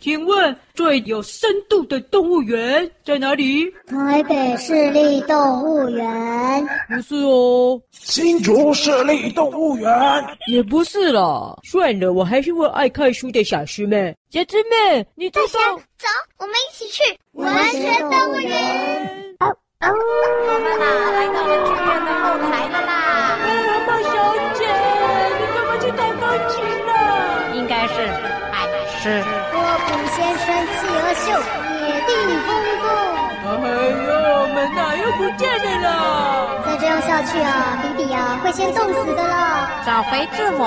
请问最有深度的动物园在哪里？台北市立动物园。不是哦。新竹市立动物园。也不是啦。算了，我还是问爱看书的小师妹。小师妹，你走。走，我们一起去完全动物园。哦哦，我们啦，来到了剧院的后台了啦。小姐，你干嘛去弹钢琴了？应该是爱吃。野地风度。哎呦，门哪又不见了啦！再这样下去啊，比比啊会先冻死的了。找回字母，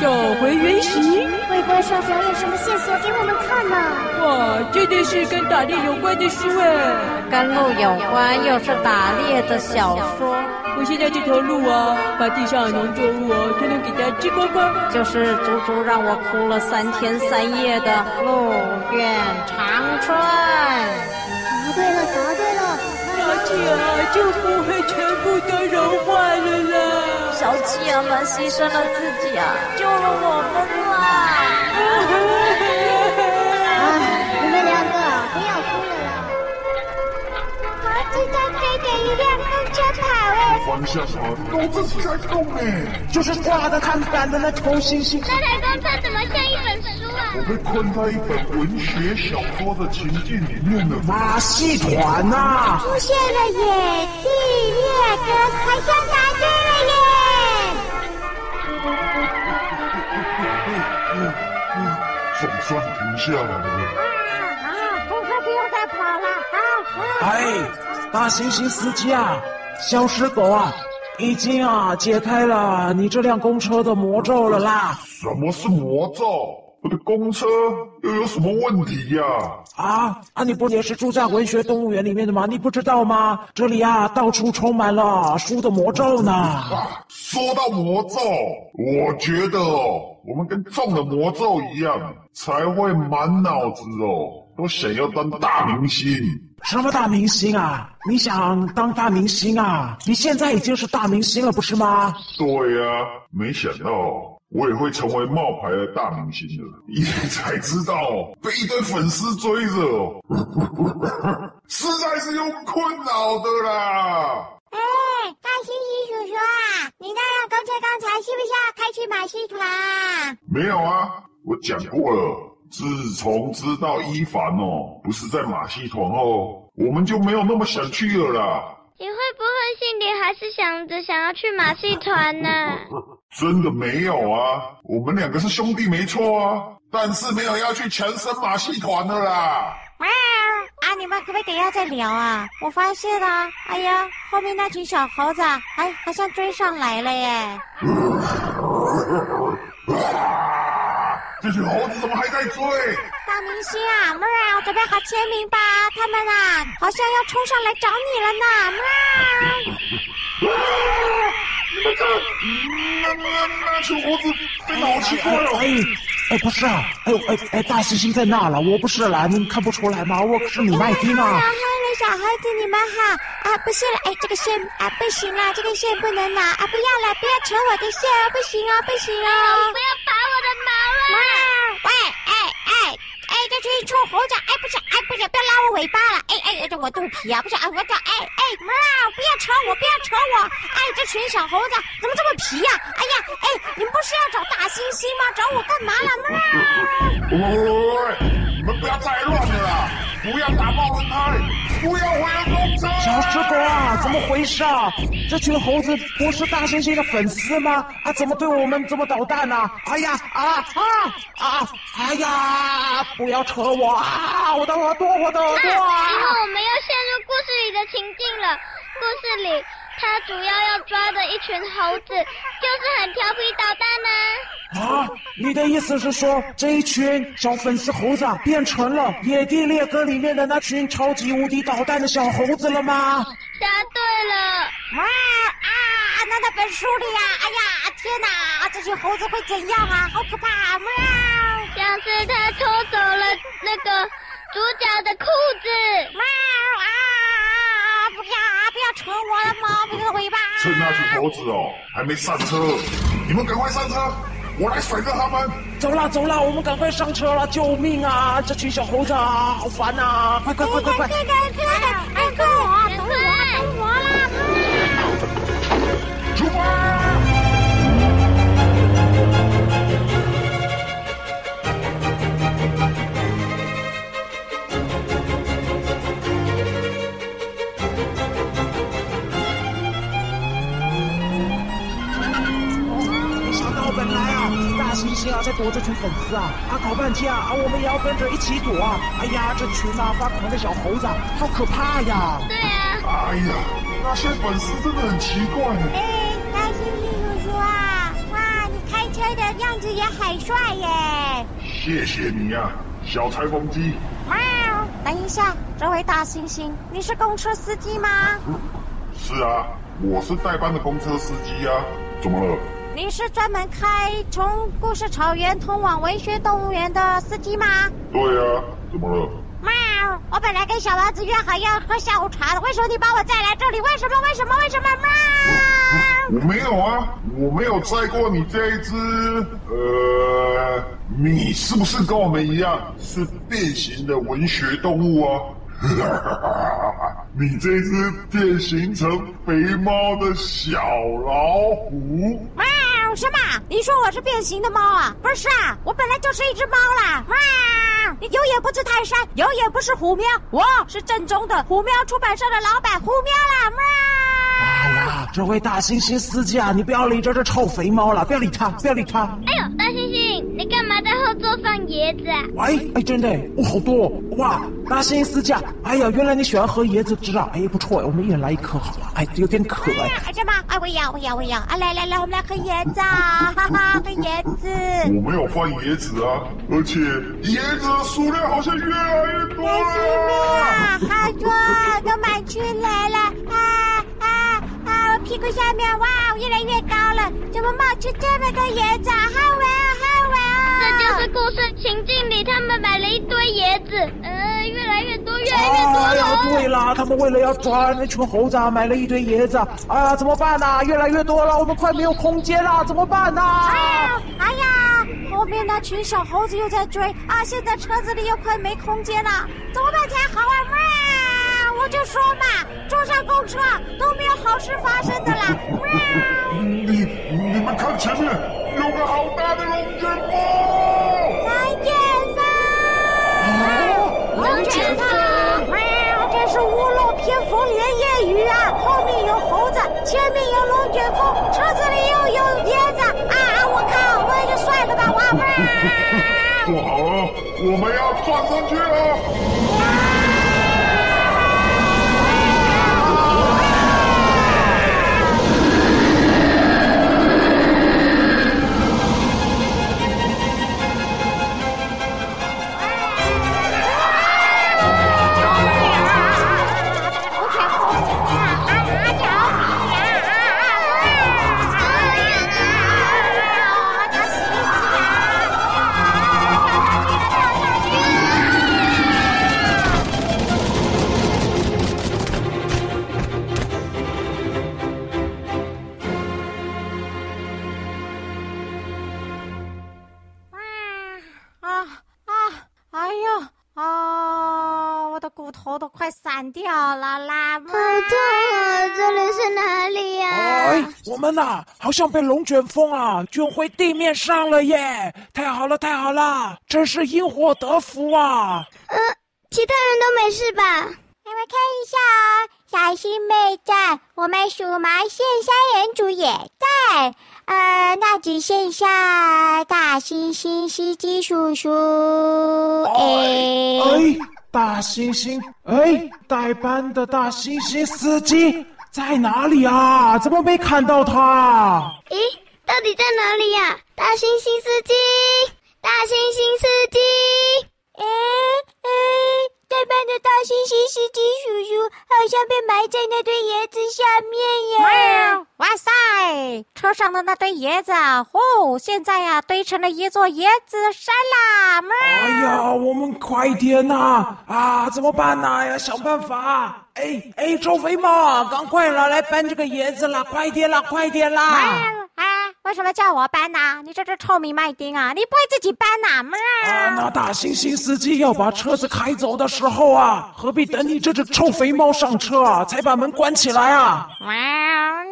找回原形。会不会上传有什么线索给我们看呢？哇，真的是跟打猎有关的书哎！跟鹿有关，又是打猎的小说。我现在这条路啊，把地上的农作物啊，都能给它吃光光。就是足足让我哭了三天三夜的鹿苑长春。答对了，答对了，小企鹅就不会全部都融化了啦。小企鹅们牺牲了自己啊，救了我们啦！猴子都可以给一辆公车跑哎。方向盘都自己在动哎，就是挂在看板的那头星星。那台公车怎么像一本书啊？我被困在一本文学小说的情境里面了。马戏团呐、啊，出现了野地猎歌，好像答对了耶！总算停下来了。啊啊！公车不用再跑了啊啊！哎，大猩猩司机啊，小狮狗啊，已经啊解开了你这辆公车的魔咒了啦。什么是魔咒？我的公车又有什么问题呀？啊啊！你不也是住在文学动物园里面的吗？你不知道吗？这里啊，到处充满了书的魔咒呢。啊，说到魔咒，我觉得哦，我们跟中了魔咒一样，才会满脑子哦，都想要当大明星。什么大明星啊？你想当大明星啊？你现在已经是大明星了，不是吗？对呀，没想到。我也会成为冒牌的大明星的，一天才知道被一堆粉丝追着哦，实在是有困扰的啦。哎，大猩猩叔叔啊，你那辆公车刚才是不是要开去马戏团？没有啊，我讲过了，自从知道伊凡哦不是在马戏团后，我们就没有那么想去了啦。你会不会心里还是想着想要去马戏团呢？真的没有啊，我们两个是兄弟没错啊，但是没有要去强生马戏团的啦。喵啊，你们可不可以等一下再聊啊？我发现啊，哎呀，后面那群小猴子，哎，好像追上来了耶。这群猴子怎么还在追？大明星啊，喵，准备好签名吧！他们啊，好像要冲上来找你了呢，啊！你们看，那那那群猴子变得好奇怪了。哎哎，不是啊，哎呦哎哎，大猩猩在那了，我不是啦，你们看不出来吗？我可是你麦丁啊。小孩子，你们好啊！不是了，哎，这个线啊，不行了，这个线不能拿啊！不要了，不要扯我的线啊！不行啊，不行啊！不要拔我的毛了！喂，哎哎哎，这群臭猴子！哎，不是，哎，不是，不要拉我尾巴了！哎哎，这我肚皮啊！不是哎，我叫哎哎喵！不要扯我，不要扯我！哎，这群小猴子怎么这么皮呀？哎呀，哎，你们不是要找大猩猩吗？找我干嘛了？喵！喂喂喂，你们不要再乱了啦！不要打爆轮胎！不要毁了公车！小师哥啊，怎么回事啊？这群猴子不是大猩猩的粉丝吗？啊，怎么对我们这么捣蛋呢？哎呀啊啊啊！哎呀，不要扯我啊！我的耳朵，我的耳朵啊！以后我们又陷入故事里的情境了。故事里，他主要要抓的一群猴子，就是很调皮捣蛋呢。啊，你的意思是说，这一群小粉丝猴子变成了《野地猎歌》里面的那群超级无敌捣蛋的小猴子了吗？答对了。啊啊！那那本书里呀，哎呀，天哪！这群猴子会怎样啊？好可怕啊！喵！像是他偷走了那个主角的裤子。喵啊！不要啊！不要扯我的毛，不要尾巴！趁那群猴子哦还没上车，你们赶快上车！我来甩掉他们。走啦走啦，我们赶快上车了！救命啊！这群小猴子啊，好烦啊！快快快快快！快快快！快快！猩猩啊，在躲这群粉丝啊！啊，搞半天啊，啊，我们也要跟着一起躲啊！哎呀，这群啊发狂的小猴子，好可怕呀！对啊！哎呀，那些粉丝真的很奇怪。哎，大猩猩叔叔啊，哇，你开车的样子也很帅耶！谢谢你呀，小裁缝机。喵，等一下，这位大猩猩，你是公车司机吗？是啊，我是代班的公车司机呀。怎么了？你是专门开从故事草原通往文学动物园的司机吗？对啊，怎么了？喵！我本来跟小王子约好要喝下午茶的，为什么你把我载来这里？为什么？为什么？为什么？喵！我没有啊，我没有载过你这一只。呃，你是不是跟我们一样是变形的文学动物啊？你这只变形成肥猫的小老虎？喵！什么？你说我是变形的猫啊？不是啊，我本来就是一只猫啦！哇！你有眼不知泰山，有眼不识虎喵，我是正宗的虎喵出版社的老板虎喵啦！哇！哎呀，这位大猩猩司机啊，你不要理这只臭肥猫了，不要理它，不要理它。哎呦，大猩猩，嘛在后座放椰子啊？喂，哎，真的，哇，好多哇！大猩猩司机啊，哎呀，原来你喜欢喝椰子汁啊！哎，不错，我们一人来一颗好了，哎，有点渴哎。哎，什么？哎，我要，我要，我要！啊，来来来，我们来喝椰子啊！哈哈，喝椰子。我没有放椰子啊，而且椰子的数量好像越来越多了。啊，好多，都满出来了啊！屁股下面哇，越来越高了，怎么冒出这么多椰子？啊，故事情境里，他们买了一堆椰子，呃，越来越多，越来越多了。哎呀，对了，他们为了要抓那群猴子，买了一堆椰子，哎呀，怎么办呢？越来越多了，我们快没有空间了，怎么办呢？哎呀，哎呀，后面那群小猴子又在追啊！现在车子里又快没空间了，怎么办才好啊？我就说嘛，坐上公车都没有好事发生的啦！你你们看前面有个好大的龙卷风！猴子，前面有龙卷风，车子里又有椰子啊！我靠，我也就算了吧！哇！不好了，我们要撞上去了！掉了啦！好痛啊！这里是哪里呀？哎，我们呐，好像被龙卷风啊卷回地面上了耶！太好了，太好了，真是因祸得福啊！呃，其他人都没事吧？你们看一下啊，小新妹在，我们数毛线三人组也在，呃，那只剩下大猩猩司机叔叔。哎。哎大猩猩，哎，代班的大猩猩司机在哪里啊？怎么没看到他？咦，到底在哪里呀？大猩猩司机，大猩猩司机，哎哎。代班的大猩猩司机叔叔好像被埋在那堆椰子下面耶！哇塞，车上的那堆椰子啊，哦，现在呀、啊、堆成了一座椰子山啦！哎呀，我们快点呐！啊，怎么办呢？要想办法！哎哎，周肥猫，赶快了，来搬这个椰子啦！快点啦，快点啦！啊，为什么叫我搬呐、啊？你这只臭米麦丁啊！你不会自己搬呐、啊？啊，那大猩猩司机要把车子开走的时候啊，何必等你这只臭肥猫上车啊，才把门关起来啊？哇，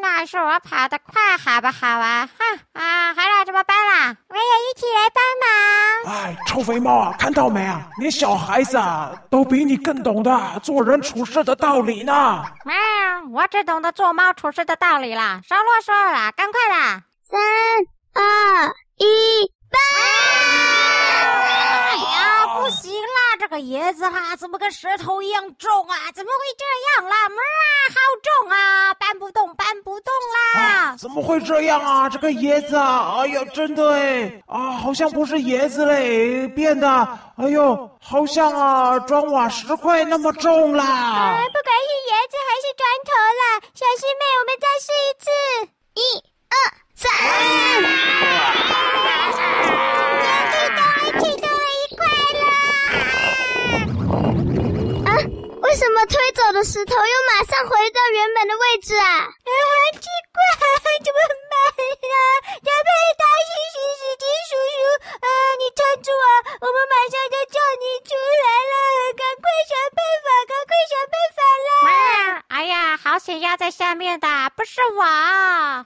那是我跑得快，好不好啊？哼啊，还让怎么搬啦？我也一起来帮忙。哎，臭肥猫啊，看到没啊？连小孩子啊都比你更懂得做人处事的道理呢。喵，我只懂得做猫处事的道理啦，少啰嗦了，赶快啦！三二一，搬！哎呀，不行啦，这个椰子哈、啊，怎么跟石头一样重啊？怎么会这样啦？妈，好重啊，搬不动，搬不动啦！啊、怎么会这样啊？这个椰子啊，哎呀，真的哎，啊，好像不是椰子嘞，变得，哎呦，好像啊，砖瓦石块那么重啦！啊，不管是椰子还是砖头啦，小师妹，我们再试一次，一二。三，终于动了，启动了一块了！啊，为什么推走的石头又马上回到原本的位置啊？啊，奇怪，怎么办呀？大胖大猩猩司机叔叔，啊，你撑住啊，我们马上就叫你出来了，赶快想办法，赶快想办法呀，好险压在下面的不是我。看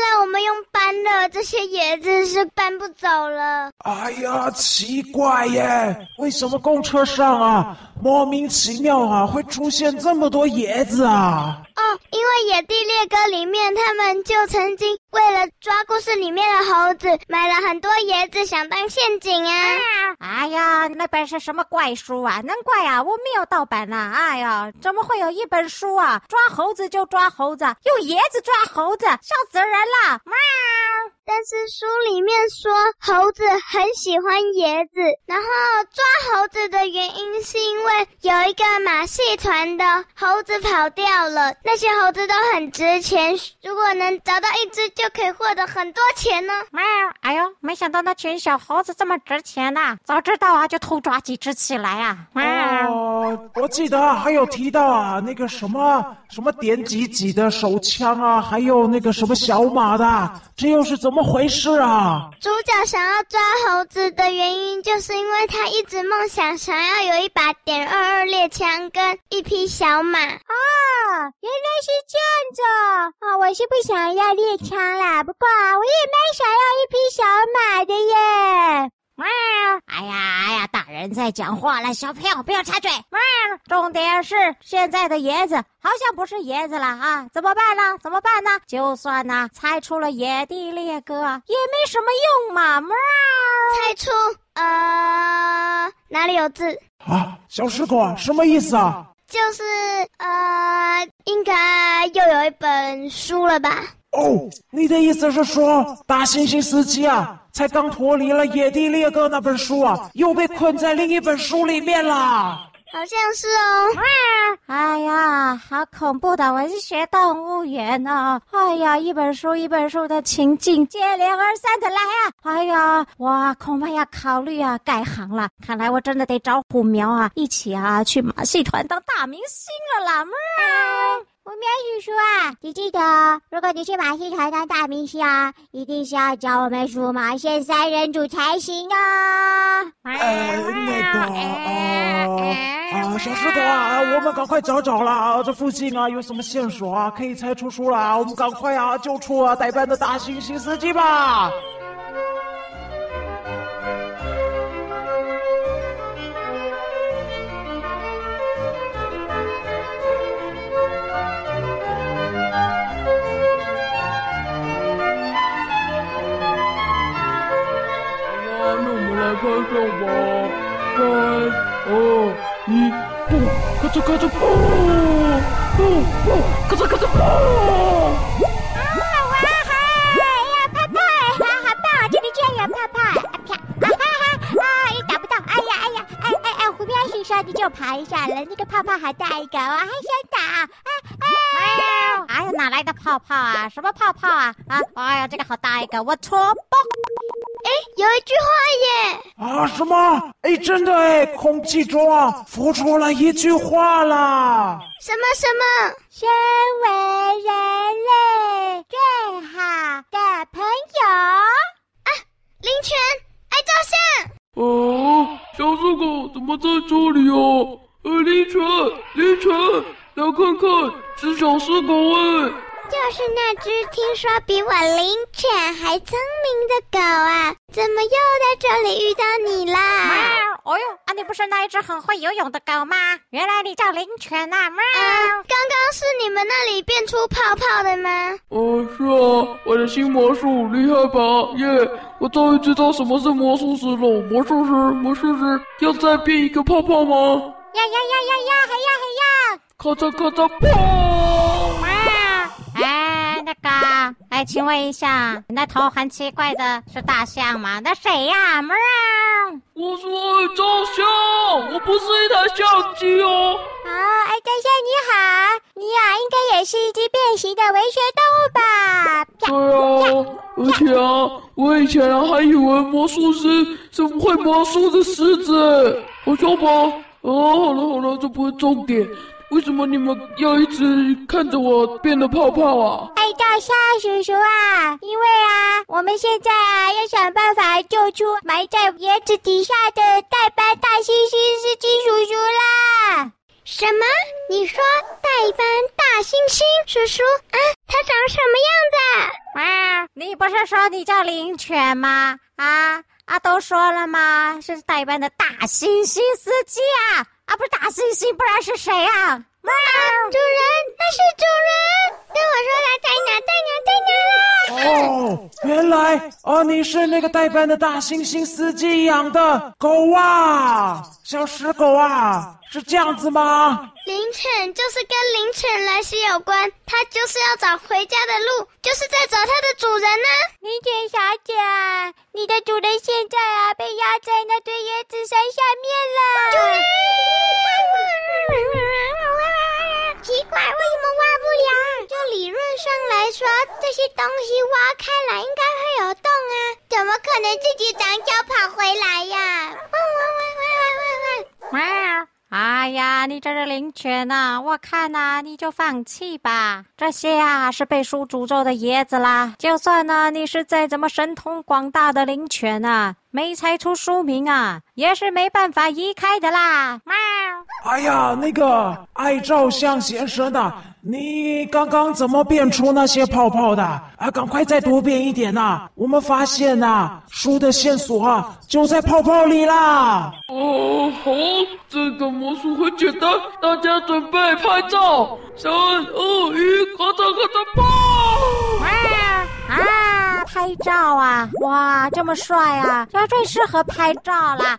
来我们用搬的这些椰子是搬不走了。哎呀，奇怪耶，为什么公车上啊，莫名其妙啊，会出现这么多椰子啊？哦，因为《野地猎歌》里面，他们就曾经为了抓故事里面的猴子，买了很多椰子，想当陷阱啊！哎呀，那本是什么怪书啊？难怪啊，我没有盗版啊！哎呀，怎么会有一本书啊？抓猴子就抓猴子，用椰子抓猴子，笑死人了！喵！但是书里面说，猴子很喜欢椰子，然后抓猴子的原因是因为有一个马戏团的猴子跑掉了。那些猴子都很值钱，如果能找到一只，就可以获得很多钱呢。喵！哎呦，没想到那群小猴子这么值钱呐、啊！早知道啊，就偷抓几只起来啊！哦、呃，我记得还有提到啊，那个什么什么点几几的手枪啊，还有那个什么小马的，这又是怎么回事啊？主角想要抓猴子的原因，就是因为他一直梦想想要有一把点二二猎枪跟一匹小马啊。原来是这样子啊！我是不想要猎枪啦，不过我也蛮想要一匹小马的耶。喵！哎呀哎呀，大人在讲话了，小朋友不要插嘴。喵！重点是现在的椰子好像不是椰子了啊！怎么办呢？怎么办呢？就算呢猜出了野地猎歌，也没什么用嘛。喵！猜出呃哪里有字啊？小师哥，什么意思啊？就是呃，应该又有一本书了吧？哦，你的意思是说，大猩猩司机啊，才刚脱离了野地猎歌那本书啊，又被困在另一本书里面了。好像是哦。哎呀，好恐怖的文学动物园哦！哎呀，一本书一本书的情境接连而三的来啊！哎呀，我恐怕要考虑啊改行了。看来我真的得找虎苗啊，一起啊去马戏团当大明星了啦！喵。虎苗叔叔啊，你记得，如果你去马戏团当大明星啊，一定是要找我们数码线三人组才行啊！哎，那个，呃，啊，小石头啊，我们赶快找找啦！这附近啊有什么线索啊，可以猜出书来？我们赶快啊救出啊代班的大猩猩司机吧！开上吧，三二一，蹦！咔嚓咔嚓蹦！蹦蹦！咔嚓咔嚓蹦！啊哇哈！哎呀，泡泡！啊，好棒啊！这里居然有泡泡！啊啪！啊哈哈！啊，也打不到！哎呀哎呀！哎哎哎！虎喵先生，你就爬一下了。那个泡泡好大一个，我还想打！哎哎！哎呀，哪来的泡泡啊？什么泡泡啊？啊！哎呀，这个好大一个，我戳！爆！哎，有一句话耶！啊，什么？哎，真的哎，空气中啊浮出了一句话啦！什么什么？身为人类最好的朋友啊！林泉，爱照相。哦，小狮狗怎么在这里哦？呃，林泉，林泉，来看看，是小狮狗哎。就是那只听说比我灵犬还聪明的狗啊！怎么又在这里遇到你啦？喵！哦呦，啊，你不是那一只很会游泳的狗吗？原来你叫灵犬啊！喵！呃，刚刚是你们那里变出泡泡的吗？哦，是啊，我的新魔术厉害吧？耶、yeah！我终于知道什么是魔术师了。魔术师，魔术师，要再变一个泡泡吗？呀呀呀呀呀！还要还要！咔嚓咔嚓，砰！请问一下，你那头很奇怪的是大象吗？那谁呀？喵！我是爱照相，我不是一台相机哦。啊，哎，大象你好，你呀、啊、应该也是一只变形的文学动物吧？对啊，而且啊，我以前啊还以为魔术师是会魔术的狮子，好笑吧？哦，好了好了，这不是重点。为什么你们要一直看着我变得泡泡啊？爱照相叔叔啊，因为啊，我们现在啊要想办法救出埋在椰子底下的代班大猩猩司机叔叔啦！什么？你说代班大猩猩叔叔啊？他长什么样子？啊，你不是说你叫灵犬吗？啊啊，都说了吗？是代班的大猩猩司机啊！啊，不是大猩猩，不然是谁啊？猫、啊，主人，那是主人。跟我说他在哪，在哪，在哪啦？哦，原来哦，你是那个代班的大猩猩司机养的狗啊，小石狗啊，是这样子吗？灵犬就是跟灵犬来袭有关，它就是要找回家的路，就是在找它的主人呢、啊。灵犬小姐，你的主人现在啊被压在那堆椰子山下面说，这些东西挖开来应该会有洞啊，怎么可能自己长脚跑回来呀？汪汪汪汪汪汪汪！喵！哎呀，你这是灵犬呐！我看呐，你就放弃吧。这些啊是被书诅咒的椰子啦。就算呢，你是再怎么神通广大的灵犬呐，没猜出书名啊，也是没办法移开的啦。喵！哎呀，那个爱照相先生的，你刚刚怎么变出那些泡泡的？啊，赶快再多变一点呐！我们发现呐，书的线索啊就在泡泡里啦。哦，好，这个魔术很简单，大家准备拍照，三二一，咔嚓咔嚓，爆！啊啊，拍照啊！哇，这么帅啊，这最适合拍照啦。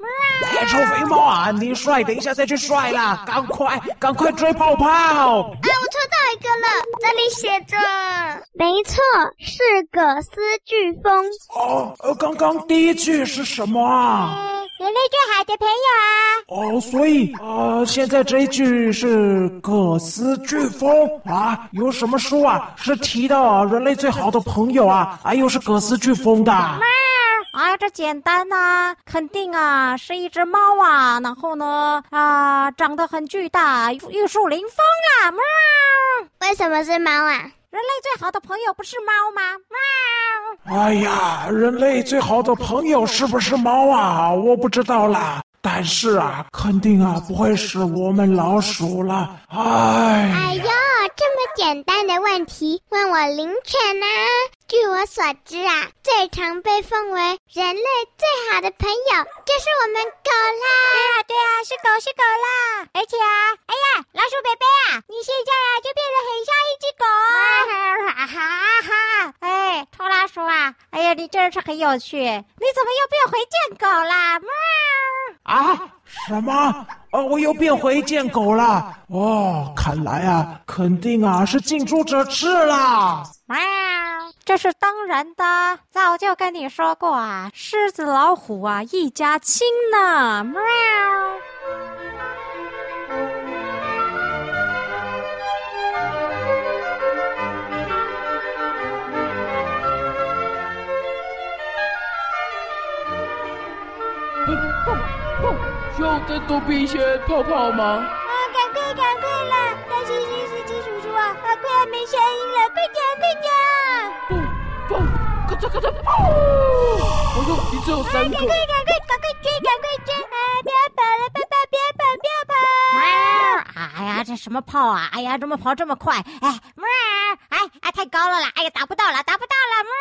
别臭肥猫啊！你帅，等一下再去帅啦！赶快，赶快追泡泡！哎，我抽到一个了，这里写着，没错，是葛斯飓风。哦，呃，刚刚第一句是什么啊？嗯，人类最好的朋友啊。哦，所以，呃，现在这一句是葛斯飓风啊？有什么书啊？是提到人类最好的朋友啊？啊，又是葛斯飓风的。哎呀，这简单呐、啊，肯定啊，是一只猫啊，然后呢，啊，长得很巨大，玉树临风啊，喵！为什么是猫啊？人类最好的朋友不是猫吗？喵！哎呀，人类最好的朋友是不是猫啊？我不知道啦，但是啊，肯定啊，不会是我们老鼠了。哎。哎呦，这么简单的问题，问我灵犬呢？据我所知啊，最常被奉为人类最好的朋友就是我们狗啦。对啊，对啊，是狗是狗啦。而且啊，哎呀，老鼠伯伯啊，你现在啊就变得很像一只狗。哈哈哈！哎，臭老鼠啊，哎呀，你真是很有趣，你怎么又变回贱狗啦？喵！啊？什么？哦，我又变回贱狗了。哦，看来啊，肯定啊是近朱者赤啦。喵！这是当然的，早就跟你说过啊，狮子老虎啊，一家亲呢。喵。需要再多变一些泡泡吗？啊，赶快赶快啦！大猩猩司机叔叔啊，啊，快要没声音了，快点快点！砰砰，咔嚓咔嚓，砰！我说你只有三个。赶快赶快赶快追赶快追！啊，不要跑了，爸这什么炮啊？哎呀，怎么跑这么快？哎，喵！哎哎，太高了啦！哎呀，打不到了，打不到了！喵！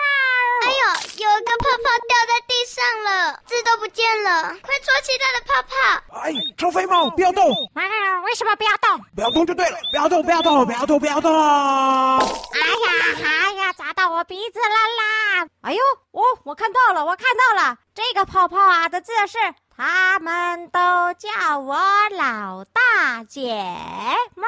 哎呦，有一个泡泡掉在地上了，字都不见了，快戳其他的泡泡！哎，臭肥猫，不要动！喵！为什么不要动？不要动就对了，不要动，不要动，不要动，不要动！哎呀，哎呀，砸到我鼻子了啦！哎呦，哦，我看到了，我看到了，这个泡泡啊的字是。他们都叫我老大大姐，喵！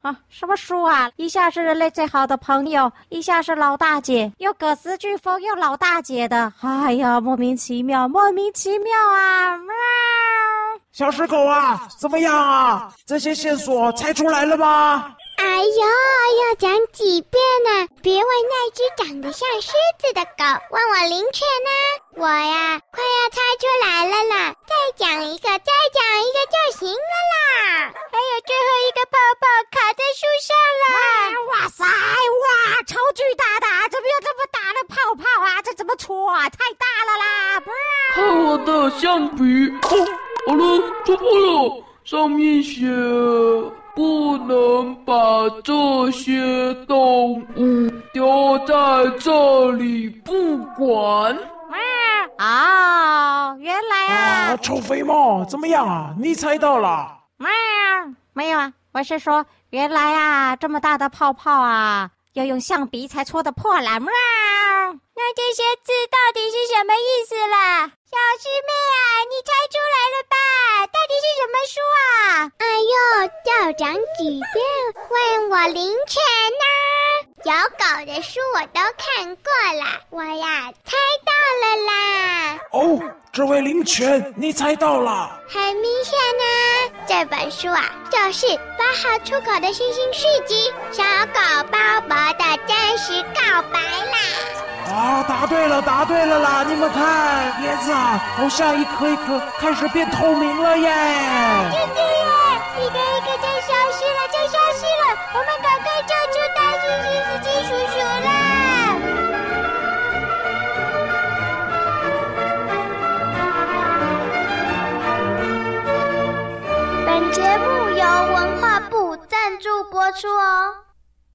啊，什么书啊？一下是人类最好的朋友，一下是老大姐，又葛斯飓风，又老大姐的，哎呀，莫名其妙，莫名其妙啊！喵！小石狗啊，怎么样啊？这些线索猜出来了吗？哎呦，要讲几遍呢？别问那只长得像狮子的狗，问我灵犬呢？我呀，快要猜出来了啦！再讲一个，再讲一个就行了啦！还有最后一个泡泡卡在树上了！哇塞，哇，超巨大的，怎么有这么大的泡泡啊？这怎么戳啊？太大了啦！看我的橡皮！哦，好了，戳破了，上面写。不能把这些动物丢在这里不管。啊，哦，原来啊，啊，臭肥猫，怎么样啊？你猜到了？没有，没有啊，我是说，原来啊，这么大的泡泡啊，要用橡皮才戳得破了。喵，那这些字到底是什么意思啦？小师妹啊，你猜出来了吧？到底是什么书啊？哎呦，校长几遍，问我灵犬呢？有狗的书我都看过了，我呀猜到了啦。哦，这位灵犬，你猜到了？很明显呢，这本书啊，就是八号出口的星星续集《小狗鲍伯的真实告白》啦。啊，答对了，答对了啦！你们看，叶子啊，好像一颗一颗开始变透明了耶！是哦。